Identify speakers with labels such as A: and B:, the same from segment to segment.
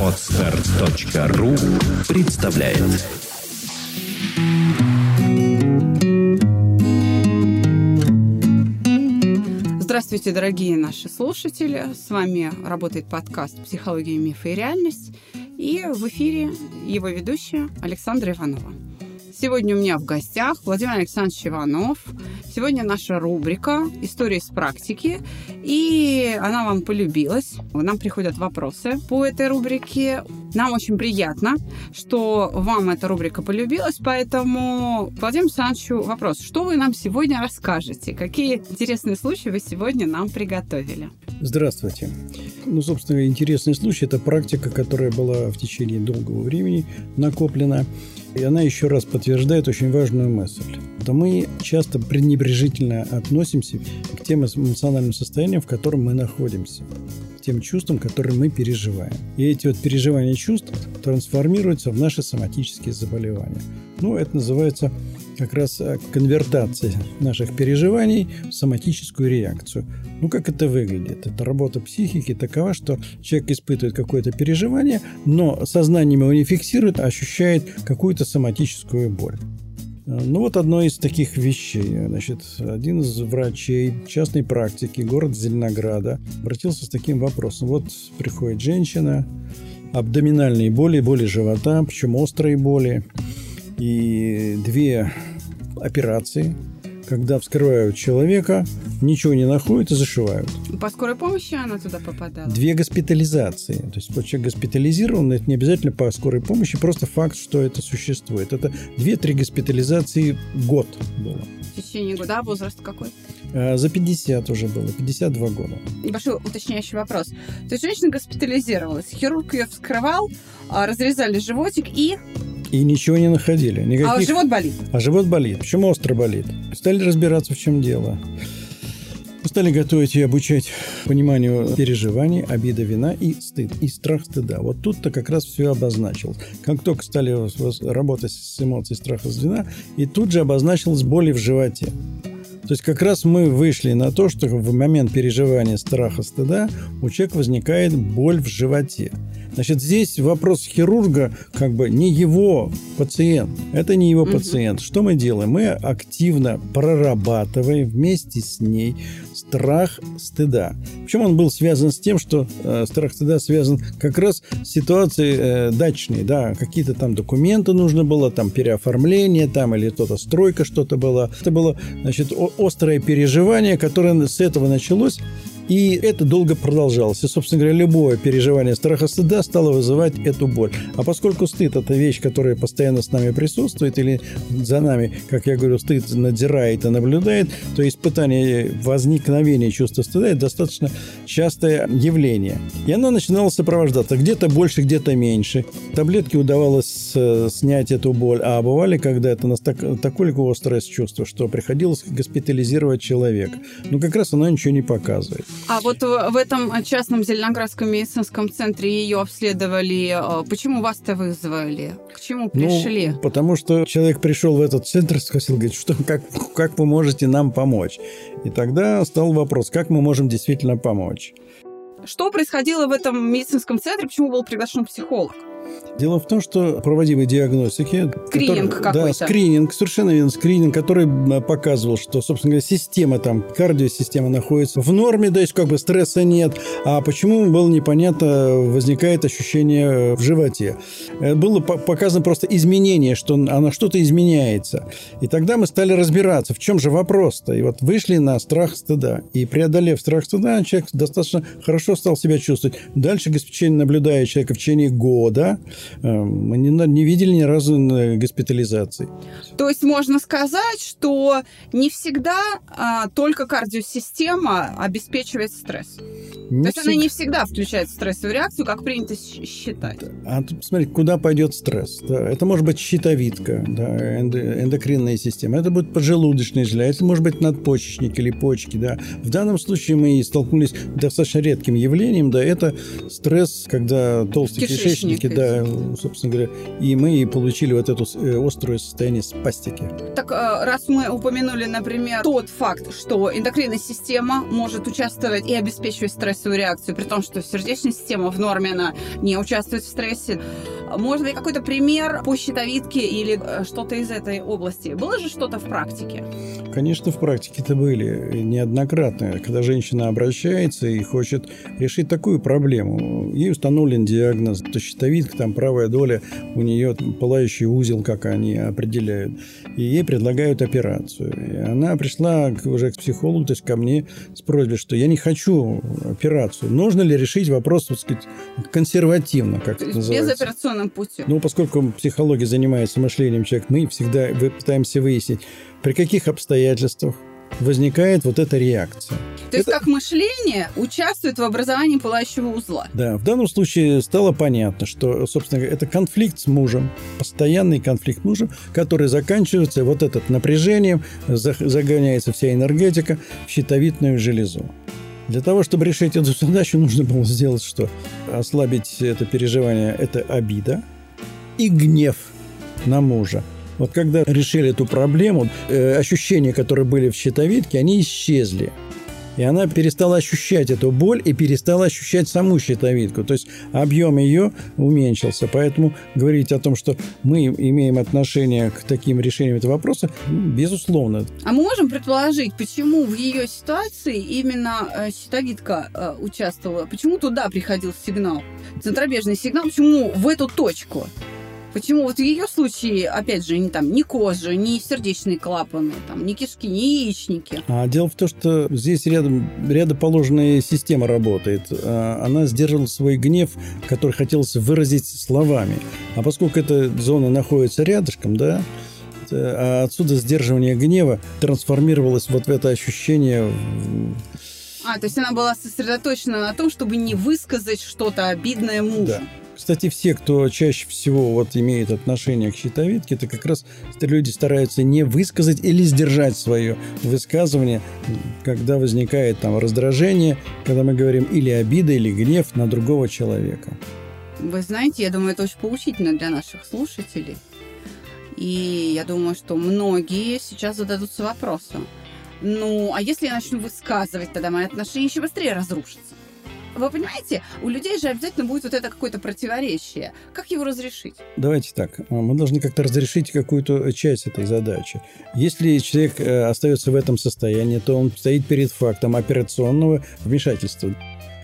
A: Отстар.ру представляет
B: Здравствуйте, дорогие наши слушатели. С вами работает подкаст «Психология, мифы и реальность». И в эфире его ведущая Александра Иванова. Сегодня у меня в гостях Владимир Александрович Иванов. Сегодня наша рубрика «Истории с практики». И она вам полюбилась. Нам приходят вопросы по этой рубрике. Нам очень приятно, что вам эта рубрика полюбилась. Поэтому, Владимир Александровичу, вопрос. Что вы нам сегодня расскажете? Какие интересные случаи вы сегодня нам приготовили?
C: Здравствуйте. Ну, собственно, интересный случай – это практика, которая была в течение долгого времени накоплена. И она еще раз подтверждает очень важную мысль. То мы часто пренебрежительно относимся к тем эмоциональным состояниям, в котором мы находимся тем чувствам, которые мы переживаем. И эти вот переживания чувств трансформируются в наши соматические заболевания. Ну, это называется как раз э, конвертация наших переживаний в соматическую реакцию. Ну, как это выглядит? Это работа психики такова, что человек испытывает какое-то переживание, но сознанием его не фиксирует, а ощущает какую-то соматическую боль. Ну вот одно из таких вещей. Значит, один из врачей частной практики города Зеленограда обратился с таким вопросом. Вот приходит женщина, абдоминальные боли, боли живота, причем острые боли, и две операции – когда вскрывают человека, ничего не находят и зашивают.
B: По скорой помощи она туда попадала?
C: Две госпитализации. То есть человек госпитализирован, это не обязательно по скорой помощи, просто факт, что это существует. Это две-три госпитализации в год было.
B: В течение года. А возраст какой?
C: А, за 50 уже было, 52 года.
B: Небольшой уточняющий вопрос. То есть женщина госпитализировалась, хирург ее вскрывал, а, разрезали животик и
C: и ничего не находили. Никаких...
B: А живот болит?
C: А живот болит. Почему остро болит? Стали разбираться, в чем дело. Стали готовить и обучать пониманию переживаний, обида, вина и стыд, и страх стыда. Вот тут-то как раз все обозначил. Как только стали работать с эмоцией страха вина, и тут же обозначилась боль в животе. То есть как раз мы вышли на то, что в момент переживания страха стыда у человека возникает боль в животе. Значит, здесь вопрос хирурга как бы не его пациент. Это не его угу. пациент. Что мы делаем? Мы активно прорабатываем вместе с ней страх стыда. Причем он был связан с тем, что э, страх стыда связан как раз с ситуацией э, дачной. Да, какие-то там документы нужно было, там переоформление, там или кто-то стройка что-то было. Это было, значит, острое переживание, которое с этого началось. И это долго продолжалось. И, собственно говоря, любое переживание страха стыда стало вызывать эту боль. А поскольку стыд – это вещь, которая постоянно с нами присутствует, или за нами, как я говорю, стыд надзирает и наблюдает, то испытание возникновения чувства стыда – это достаточно частое явление. И оно начинало сопровождаться где-то больше, где-то меньше. Таблетки удавалось э, снять эту боль, а бывали, когда это настолько, такое острое чувство, что приходилось госпитализировать человека. Ну, как раз оно ничего не показывает.
B: А вот в этом частном Зеленоградском медицинском центре ее обследовали. Э, почему вас-то вызвали? К чему ну, пришли?
C: Ну, потому что человек пришел в этот центр, спросил, говорит, что, как, как вы можете нам помочь? И тогда стал вопрос, как мы можем действительно помочь?
B: Что происходило в этом медицинском центре? Почему был приглашен психолог?
C: Дело в том, что проводимой диагностики...
B: Скрининг который,
C: Да, скрининг, совершенно верно, скрининг, который показывал, что, собственно говоря, система там, кардиосистема находится в норме, то есть как бы стресса нет. А почему было непонятно, возникает ощущение в животе. Э, было показано просто изменение, что она что-то изменяется. И тогда мы стали разбираться, в чем же вопрос-то. И вот вышли на страх стыда. И преодолев страх стыда, человек достаточно хорошо стал себя чувствовать. Дальше, господин, наблюдая человека в течение года, Э, мы не, не видели ни разу госпитализации.
B: То есть можно сказать, что не всегда а, только кардиосистема обеспечивает стресс. Не То есть всег... она не всегда включает стрессовую реакцию, как принято считать.
C: А тут посмотрите, куда пойдет стресс. Да, это может быть щитовидка, да, эндокринная система, это будет поджелудочная железа, это может быть надпочечник или почки. Да. В данном случае мы столкнулись с достаточно редким явлением, да, это стресс, когда толстые кишечники да, Да, собственно говоря, и мы получили вот это э, острое состояние спастики.
B: Так, э, раз мы упомянули, например, тот факт, что эндокринная система может участвовать и обеспечивать стрессовую реакцию, при том, что сердечная система в норме, она не участвует в стрессе, может быть, какой-то пример по щитовидке или э, что-то из этой области? Было же что-то в практике?
C: Конечно, в практике это были неоднократно. Когда женщина обращается и хочет решить такую проблему, ей установлен диагноз, то щитовидка, там правая доля, у нее пылающий узел, как они определяют. И ей предлагают операцию. И она пришла уже к психологу, то есть ко мне с просьбой, что я не хочу операцию. Нужно ли решить вопрос, так сказать, консервативно, как это называется?
B: Без операционным путем.
C: Ну, поскольку психология занимается мышлением человека, мы всегда пытаемся выяснить, при каких обстоятельствах возникает вот эта реакция.
B: То есть это... как мышление участвует в образовании пылающего узла.
C: Да, в данном случае стало понятно, что, собственно говоря, это конфликт с мужем, постоянный конфликт с мужем, который заканчивается вот этот напряжением, загоняется вся энергетика в щитовидную железу. Для того, чтобы решить эту задачу, нужно было сделать что? Ослабить это переживание, это обида и гнев на мужа. Вот когда решили эту проблему, э, ощущения, которые были в щитовидке, они исчезли. И она перестала ощущать эту боль и перестала ощущать саму щитовидку. То есть объем ее уменьшился. Поэтому говорить о том, что мы имеем отношение к таким решениям этого вопроса, безусловно.
B: А мы можем предположить, почему в ее ситуации именно э, щитовидка э, участвовала? Почему туда приходил сигнал? Центробежный сигнал, почему в эту точку? Почему вот в ее случае, опять же, не там ни кожа, ни сердечные клапаны, там, ни кишки, ни яичники?
C: А дело в том, что здесь рядом рядоположная система работает. А, она сдерживала свой гнев, который хотелось выразить словами. А поскольку эта зона находится рядышком, да, а отсюда сдерживание гнева трансформировалось вот в это ощущение
B: а, то есть она была сосредоточена на том, чтобы не высказать что-то обидное мужу. Да.
C: Кстати, все, кто чаще всего вот имеет отношение к щитовидке, это как раз люди стараются не высказать или сдержать свое высказывание, когда возникает там раздражение, когда мы говорим или обида, или гнев на другого человека.
B: Вы знаете, я думаю, это очень поучительно для наших слушателей. И я думаю, что многие сейчас зададутся вопросом. Ну, а если я начну высказывать, тогда мои отношения еще быстрее разрушатся. Вы понимаете, у людей же обязательно будет вот это какое-то противоречие. Как его разрешить?
C: Давайте так. А, мы должны как-то разрешить какую-то часть этой задачи. Если человек э, остается в этом состоянии, то он стоит перед фактом операционного вмешательства.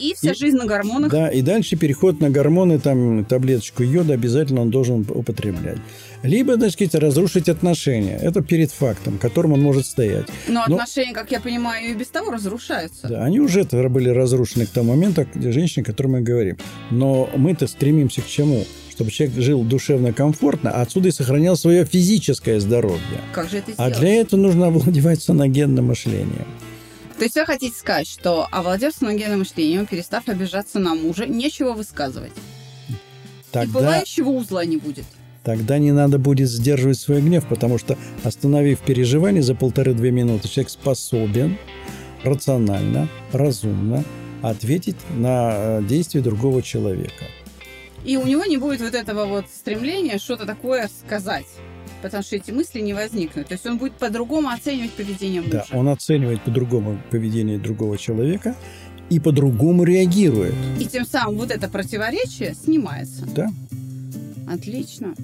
B: И вся и, жизнь на гормонах.
C: Да, и дальше переход на гормоны, там таблеточку йода обязательно он должен употреблять либо, так сказать, разрушить отношения. Это перед фактом, которым он может стоять.
B: Но, Но отношения, как я понимаю, и без того разрушаются.
C: Да, они уже были разрушены к тому моменту, где женщине, о которой мы говорим. Но мы-то стремимся к чему? чтобы человек жил душевно комфортно, а отсюда и сохранял свое физическое здоровье.
B: Как же это
C: сделать? А для этого нужно овладевать саногенным мышлением.
B: То есть вы хотите сказать, что овладев саногенным мышлением, перестав обижаться на мужа, нечего высказывать? Тогда... И пылающего узла не будет?
C: Тогда не надо будет сдерживать свой гнев, потому что, остановив переживание за полторы-две минуты, человек способен рационально, разумно ответить на э, действие другого человека.
B: И у него не будет вот этого вот стремления что-то такое сказать потому что эти мысли не возникнут. То есть он будет по-другому оценивать поведение мужа.
C: Да, он оценивает по-другому поведение другого человека и по-другому реагирует.
B: И тем самым вот это противоречие снимается.
C: Да.
B: Отлично.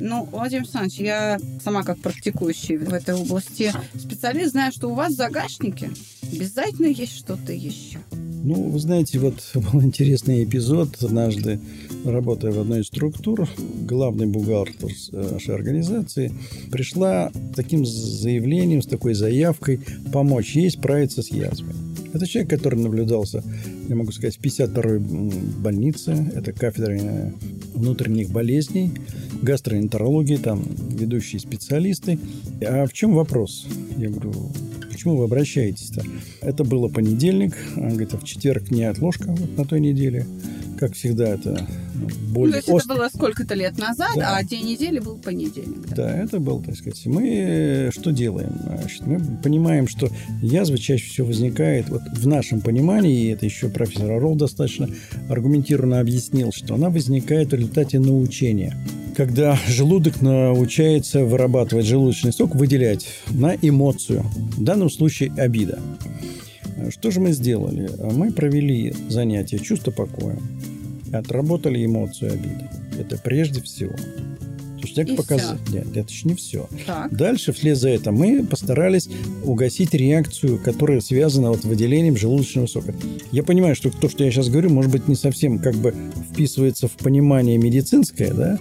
B: Ну, Владимир Александрович, я сама как практикующий в этой области специалист знаю, что у вас в загашнике обязательно есть что-то еще.
C: Ну, вы знаете, вот был интересный эпизод. Однажды, работая в одной из структур, главный бухгалтер нашей организации пришла с таким заявлением, с такой заявкой помочь ей справиться с язвой. Это человек, который наблюдался, я могу сказать, в 52-й больнице. Это кафедра внутренних болезней, гастроэнтерологии, там ведущие специалисты. А в чем вопрос? Я говорю, почему вы обращаетесь-то? Это было понедельник, она говорит, а в четверг не отложка вот на той неделе. как всегда, это
B: Ну,
C: более
B: то есть это
C: остро.
B: было сколько-то лет назад,
C: Да.
B: а день недели был понедельник. Да.
C: Да, это был, так сказать. Мы э, что делаем? Значит, мы понимаем, что язва чаще всего возникает вот в нашем понимании, и это еще профессор Орол достаточно аргументированно объяснил, что она возникает в результате научения. Когда желудок научается вырабатывать желудочный сок, выделять на эмоцию, в данном случае обида. Что же мы сделали? Мы провели занятие чувство покоя, отработали эмоцию обиды. Это прежде всего. То есть человек показал... Нет, это еще не все.
B: Так.
C: Дальше, вслед за это, мы постарались угасить реакцию, которая связана вот с выделением желудочного сока. Я понимаю, что то, что я сейчас говорю, может быть, не совсем как бы вписывается в понимание медицинское, да?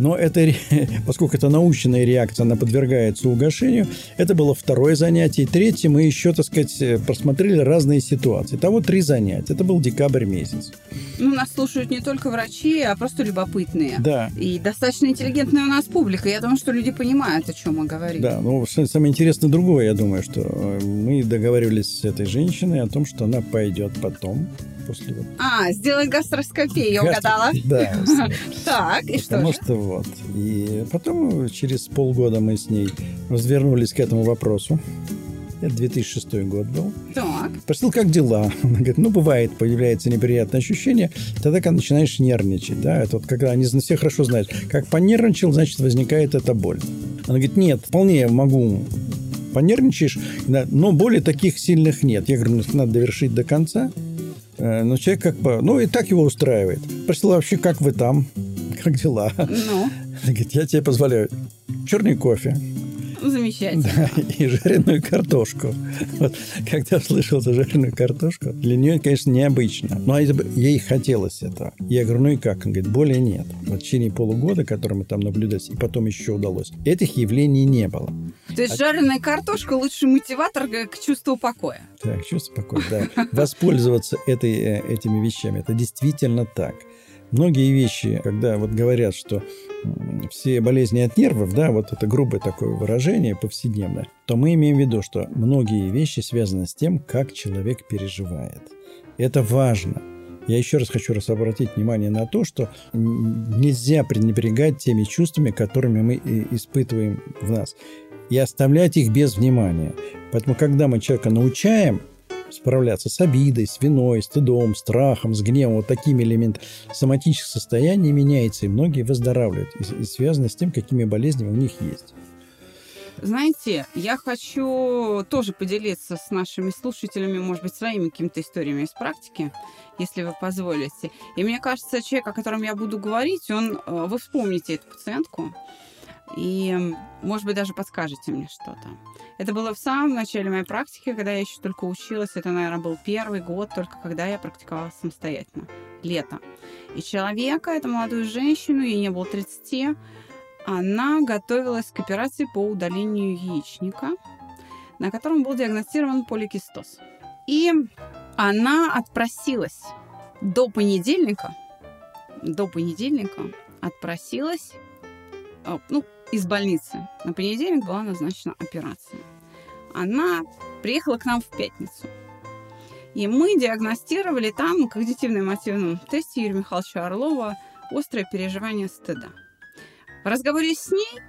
C: Но это, поскольку это научная реакция, она подвергается угошению. Это было второе занятие. И третье, мы еще, так сказать, э, просмотрели разные ситуации. Того три занятия. Это был декабрь месяц.
B: Ну, нас слушают не только врачи, а просто любопытные.
C: Да,
B: И достаточно интеллигентная у нас публика. Я думаю, что люди понимают, о чем мы говорим.
C: Да, ну самое интересное другое, я думаю, что э, мы договаривались с этой женщиной о том, что она пойдет потом после вот
B: А, сделать гастроскопию, я угадала.
C: Да,
B: Так, и что
C: потому что вот. И потом через полгода мы с ней развернулись к этому вопросу. Это 2006 год был.
B: Так,
C: Спросил, как дела? Она говорит, ну, бывает, появляется неприятное ощущение, тогда, когда начинаешь нервничать, да, это вот когда они все хорошо знают, как понервничал, значит, возникает эта боль. Она говорит, нет, вполне могу понервничаешь, но боли таких сильных нет. Я говорю, ну, надо довершить до конца. Э, Но человек как бы, ну, и так его устраивает. Спросила вообще, как вы там? Как дела? Она
B: ну,
C: говорит, я тебе позволяю черный кофе,
B: замечательно.
C: да, и жареную картошку. Вот, когда услышал за жареную картошку, для нее, конечно, необычно. Но ей хотелось этого. Я говорю, ну и как? Он говорит, более нет. В течение полугода, который мы там наблюдались, и потом еще удалось, этих явлений не было.
B: То есть жареная картошка лучший мотиватор к чувству покоя.
C: Так, чувство покоя, да. Воспользоваться этой, э, этими вещами. Это действительно так. Многие вещи, когда вот говорят, что все болезни от нервов, да, вот это грубое такое выражение повседневное, то мы имеем в виду, что многие вещи связаны с тем, как человек переживает. Это важно. Я еще раз хочу раз обратить внимание на то, что нельзя пренебрегать теми чувствами, которыми мы и испытываем в нас, и оставлять их без внимания. Поэтому, когда мы человека научаем справляться с обидой, с виной, стыдом, страхом, с гневом, вот такими элементами, соматическое состояние меняется, и многие выздоравливают, и, и связано с тем, какими болезнями у них есть.
B: Знаете, я хочу тоже поделиться с нашими слушателями, может быть, своими какими-то историями из практики, если вы позволите. И мне кажется, человек, о котором я буду говорить, он, э, вы вспомните эту пациентку, и, может быть, даже подскажете мне что-то. Это было в самом начале моей практики, когда я еще только училась. Это, наверное, был первый год, только когда я практиковала самостоятельно. Лето. И человека, эту молодую женщину, ей не было 30, она готовилась к операции по удалению яичника, на котором был диагностирован поликистоз. И она отпросилась до понедельника, до понедельника отпросилась, э, ну, из больницы. На понедельник была назначена операция. Она приехала к нам в пятницу. И мы диагностировали там когнитивно-эмотивном тесте Юрия Михайловича Орлова острое переживание стыда. В разговоре с ней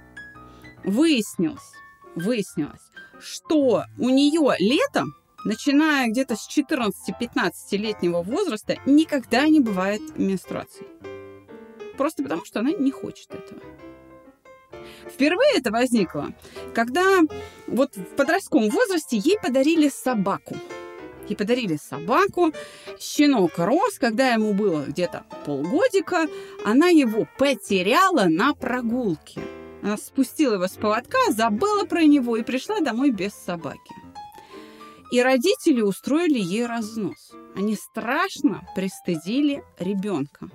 B: выяснилось, выяснилось, что у нее летом, начиная где-то с 14-15-летнего возраста, никогда не бывает менструации. Просто потому, что она не хочет этого. Впервые это возникло, когда вот в подростковом возрасте ей подарили собаку. Ей подарили собаку, щенок рос, когда ему было где-то полгодика, она его потеряла на прогулке. Она спустила его с поводка, забыла про него и пришла домой без собаки. И родители устроили ей разнос. Они страшно пристыдили ребенка.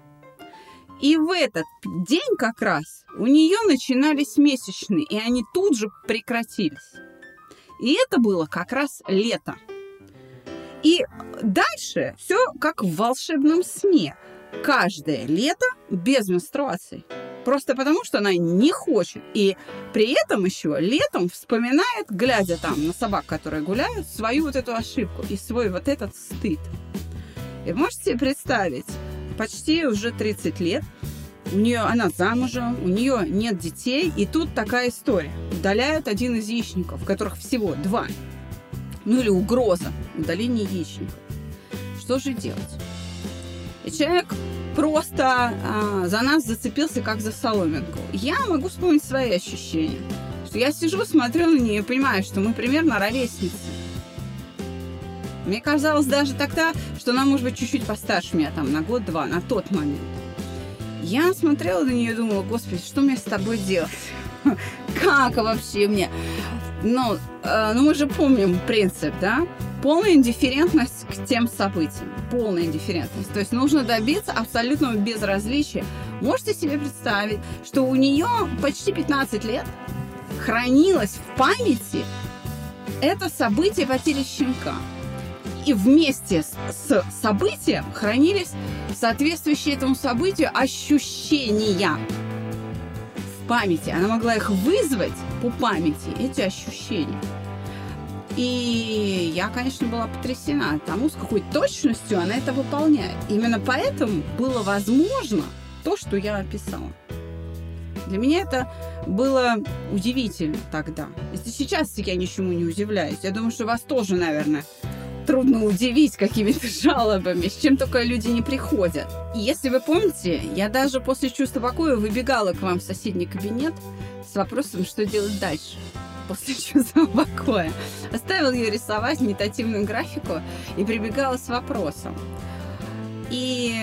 B: И в этот день как раз у нее начинались месячные, и они тут же прекратились. И это было как раз лето. И дальше все как в волшебном сне. Каждое лето без менструаций. Просто потому, что она не хочет. И при этом еще летом вспоминает, глядя там на собак, которые гуляют, свою вот эту ошибку и свой вот этот стыд. И можете себе представить, почти уже 30 лет. У нее она замужем, у нее нет детей, и тут такая история. Удаляют один из яичников, которых всего два. Ну или угроза удаления яичников. Что же делать? И человек просто а, за нас зацепился как за соломинку. Я могу вспомнить свои ощущения. Что я сижу, смотрю на нее и понимаю, что мы примерно ровесницы. Мне казалось даже тогда, что она может быть чуть-чуть постарше меня, там, на год-два, на тот момент. Я смотрела на нее и думала, господи, что мне с тобой делать? Как вообще мне? Ну, э, ну, мы же помним принцип, да? Полная индифферентность к тем событиям. Полная индифферентность. То есть нужно добиться абсолютного безразличия. Можете себе представить, что у нее почти 15 лет хранилось в памяти это событие потери щенка и вместе с, событием хранились соответствующие этому событию ощущения в памяти. Она могла их вызвать по памяти, эти ощущения. И я, конечно, была потрясена тому, с какой точностью она это выполняет. Именно поэтому было возможно то, что я описала. Для меня это было удивительно тогда. Если сейчас я ничему не удивляюсь, я думаю, что вас тоже, наверное, трудно удивить какими-то жалобами, с чем только люди не приходят. И если вы помните, я даже после чувства покоя выбегала к вам в соседний кабинет с вопросом, что делать дальше после чувства покоя. Оставил ее рисовать медитативную графику и прибегала с вопросом. И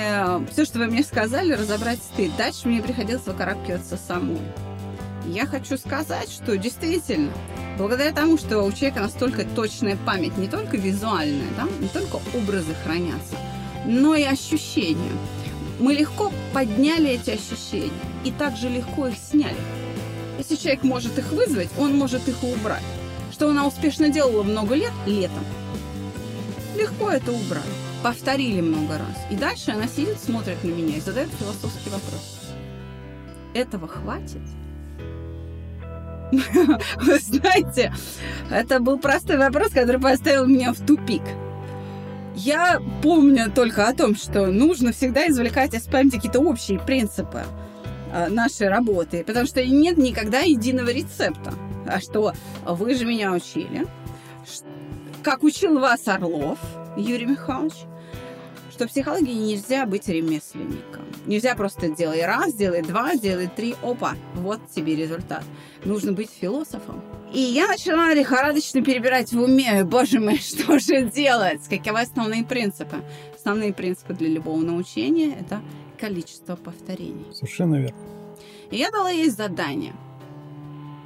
B: все, что вы мне сказали, разобрать стыд. Дальше мне приходилось выкарабкиваться самой. Я хочу сказать, что действительно Благодаря тому, что у человека настолько точная память, не только визуальная, да, не только образы хранятся, но и ощущения. Мы легко подняли эти ощущения и также легко их сняли. Если человек может их вызвать, он может их убрать. Что она успешно делала много лет летом. Легко это убрать. Повторили много раз. И дальше она сидит, смотрит на меня и задает философский вопрос. Этого хватит? Вы знаете, это был простой вопрос, который поставил меня в тупик. Я помню только о том, что нужно всегда извлекать из памяти какие-то общие принципы а, нашей работы, потому что нет никогда единого рецепта. А что вы же меня учили, как учил вас Орлов Юрий Михайлович, что в психологии нельзя быть ремесленником. Нельзя просто делай раз, делай два, делай три, опа, вот тебе результат. Нужно быть философом. И я начала лихорадочно перебирать в уме, боже мой, что же делать? Каковы основные принципы? Основные принципы для любого научения – это количество повторений.
C: Совершенно верно.
B: И я дала ей задание.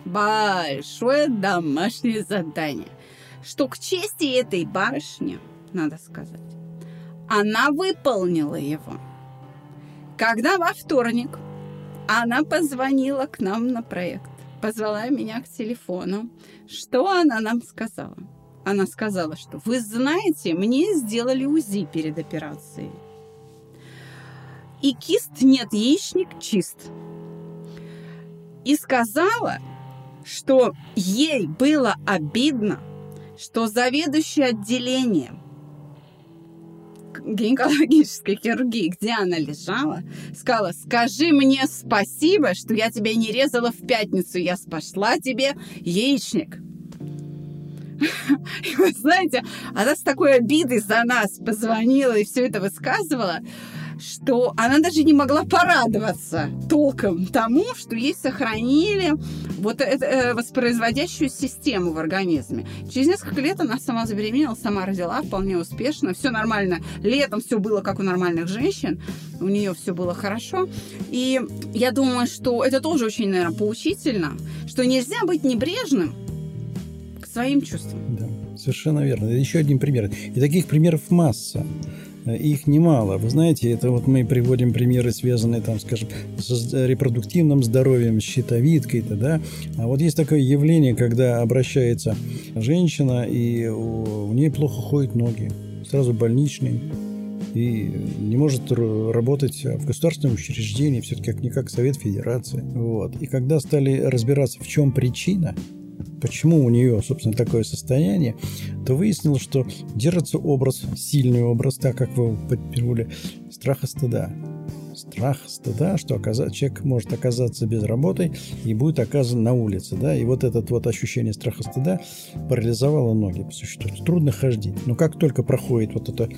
B: Большое домашнее задание. Что к чести этой барышни, надо сказать, она выполнила его. Когда во вторник она позвонила к нам на проект, позвала меня к телефону, что она нам сказала? Она сказала, что вы знаете, мне сделали УЗИ перед операцией. И кист нет, яичник чист. И сказала, что ей было обидно, что заведующий отделением гинекологической хирургии, где она лежала, сказала, скажи мне спасибо, что я тебя не резала в пятницу, я спасла тебе яичник. И вы знаете, она с такой обидой за нас позвонила и все это высказывала что она даже не могла порадоваться толком тому, что ей сохранили вот эту э, воспроизводящую систему в организме. Через несколько лет она сама забеременела, сама родила вполне успешно, все нормально. Летом все было как у нормальных женщин, у нее все было хорошо. И я думаю, что это тоже очень, наверное, поучительно, что нельзя быть небрежным к своим чувствам.
C: Да, совершенно верно. Еще один пример. И таких примеров масса. Их немало. Вы знаете, это вот мы приводим примеры, связанные, там, скажем, с репродуктивным здоровьем, с щитовидкой-то, да. А вот есть такое явление, когда обращается женщина, и у, у нее плохо ходят ноги. Сразу больничный. И не может работать в государственном учреждении, все-таки как-никак Совет Федерации. Вот. И когда стали разбираться, в чем причина, почему у нее, собственно, такое состояние, то выяснилось, что держится образ, сильный образ, так как вы подпирнули, страха стыда страх стыда, что оказать, человек может оказаться без работы и будет оказан на улице. Да? И вот это вот ощущение страха стыда парализовало ноги по существу. Трудно ходить. Но как только проходит вот это,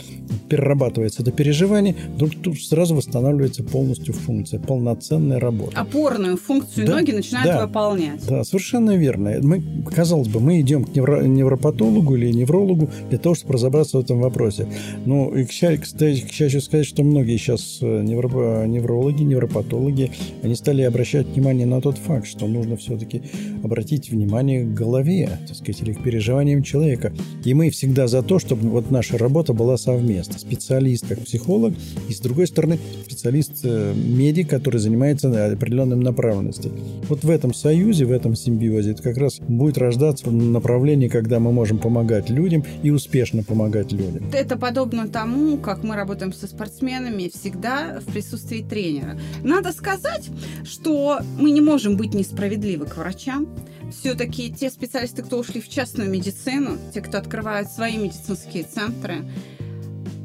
C: перерабатывается это переживание, вдруг тут сразу восстанавливается полностью функция, полноценная работа.
B: Опорную функцию да, ноги начинают да, выполнять.
C: Да, совершенно верно. Мы, казалось бы, мы идем к невро, невропатологу или неврологу для того, чтобы разобраться в этом вопросе. Ну, и, кстати, к счастью сказать, что многие сейчас э, невропатологи неврологи, невропатологи, они стали обращать внимание на тот факт, что нужно все-таки обратить внимание к голове, так сказать, или к переживаниям человека. И мы всегда за то, чтобы вот наша работа была совместна. Специалист как психолог, и с другой стороны специалист-медик, э, который занимается определенным направленностью. Вот в этом союзе, в этом симбиозе это как раз будет рождаться направление, когда мы можем помогать людям и успешно помогать людям.
B: Это подобно тому, как мы работаем со спортсменами всегда в присутствии присутствии тренера. Надо сказать, что мы не можем быть несправедливы к врачам. Все-таки те специалисты, кто ушли в частную медицину, те, кто открывают свои медицинские центры,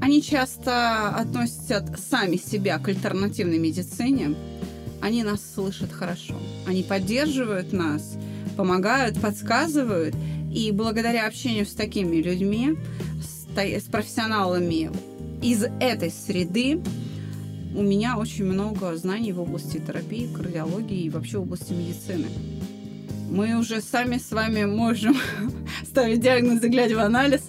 B: они часто относят сами себя к альтернативной медицине. Они нас слышат хорошо. Они поддерживают нас, помогают, подсказывают. И благодаря общению с такими людьми, с профессионалами из этой среды, у меня очень много знаний в области терапии, кардиологии и вообще в области медицины. Мы уже сами с вами можем ставить диагнозы, глядя в анализ,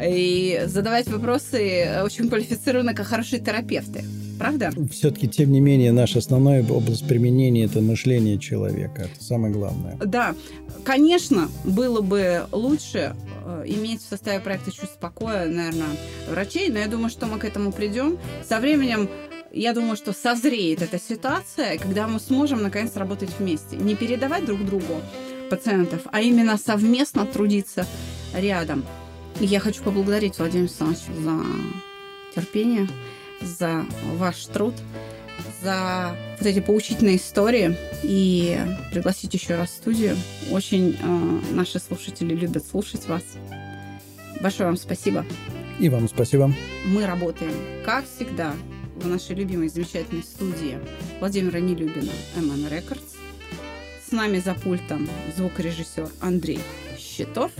B: и задавать вопросы очень квалифицированно, как хорошие терапевты. Правда?
C: Все-таки, тем не менее, наша основная область применения – это мышление человека. Это самое главное.
B: Да. Конечно, было бы лучше э, иметь в составе проекта «Чувство покоя», наверное, врачей, но я думаю, что мы к этому придем. Со временем я думаю, что созреет эта ситуация, когда мы сможем наконец работать вместе. Не передавать друг другу пациентов, а именно совместно трудиться рядом. И я хочу поблагодарить Владимира Александровича за терпение, за ваш труд, за вот эти поучительные истории и пригласить еще раз в студию. Очень э, наши слушатели любят слушать вас. Большое вам спасибо.
C: И вам спасибо.
B: Мы работаем, как всегда, в нашей любимой замечательной студии Владимира Нелюбина MN Records. С нами за пультом звукорежиссер Андрей Щитов.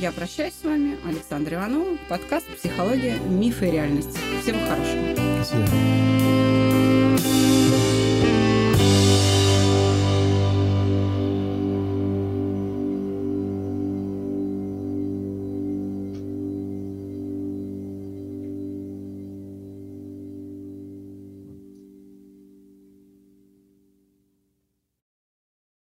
B: Я прощаюсь с вами, Александр Иванова, подкаст «Психология, мифы и реальность». Всего хорошего. Свидания.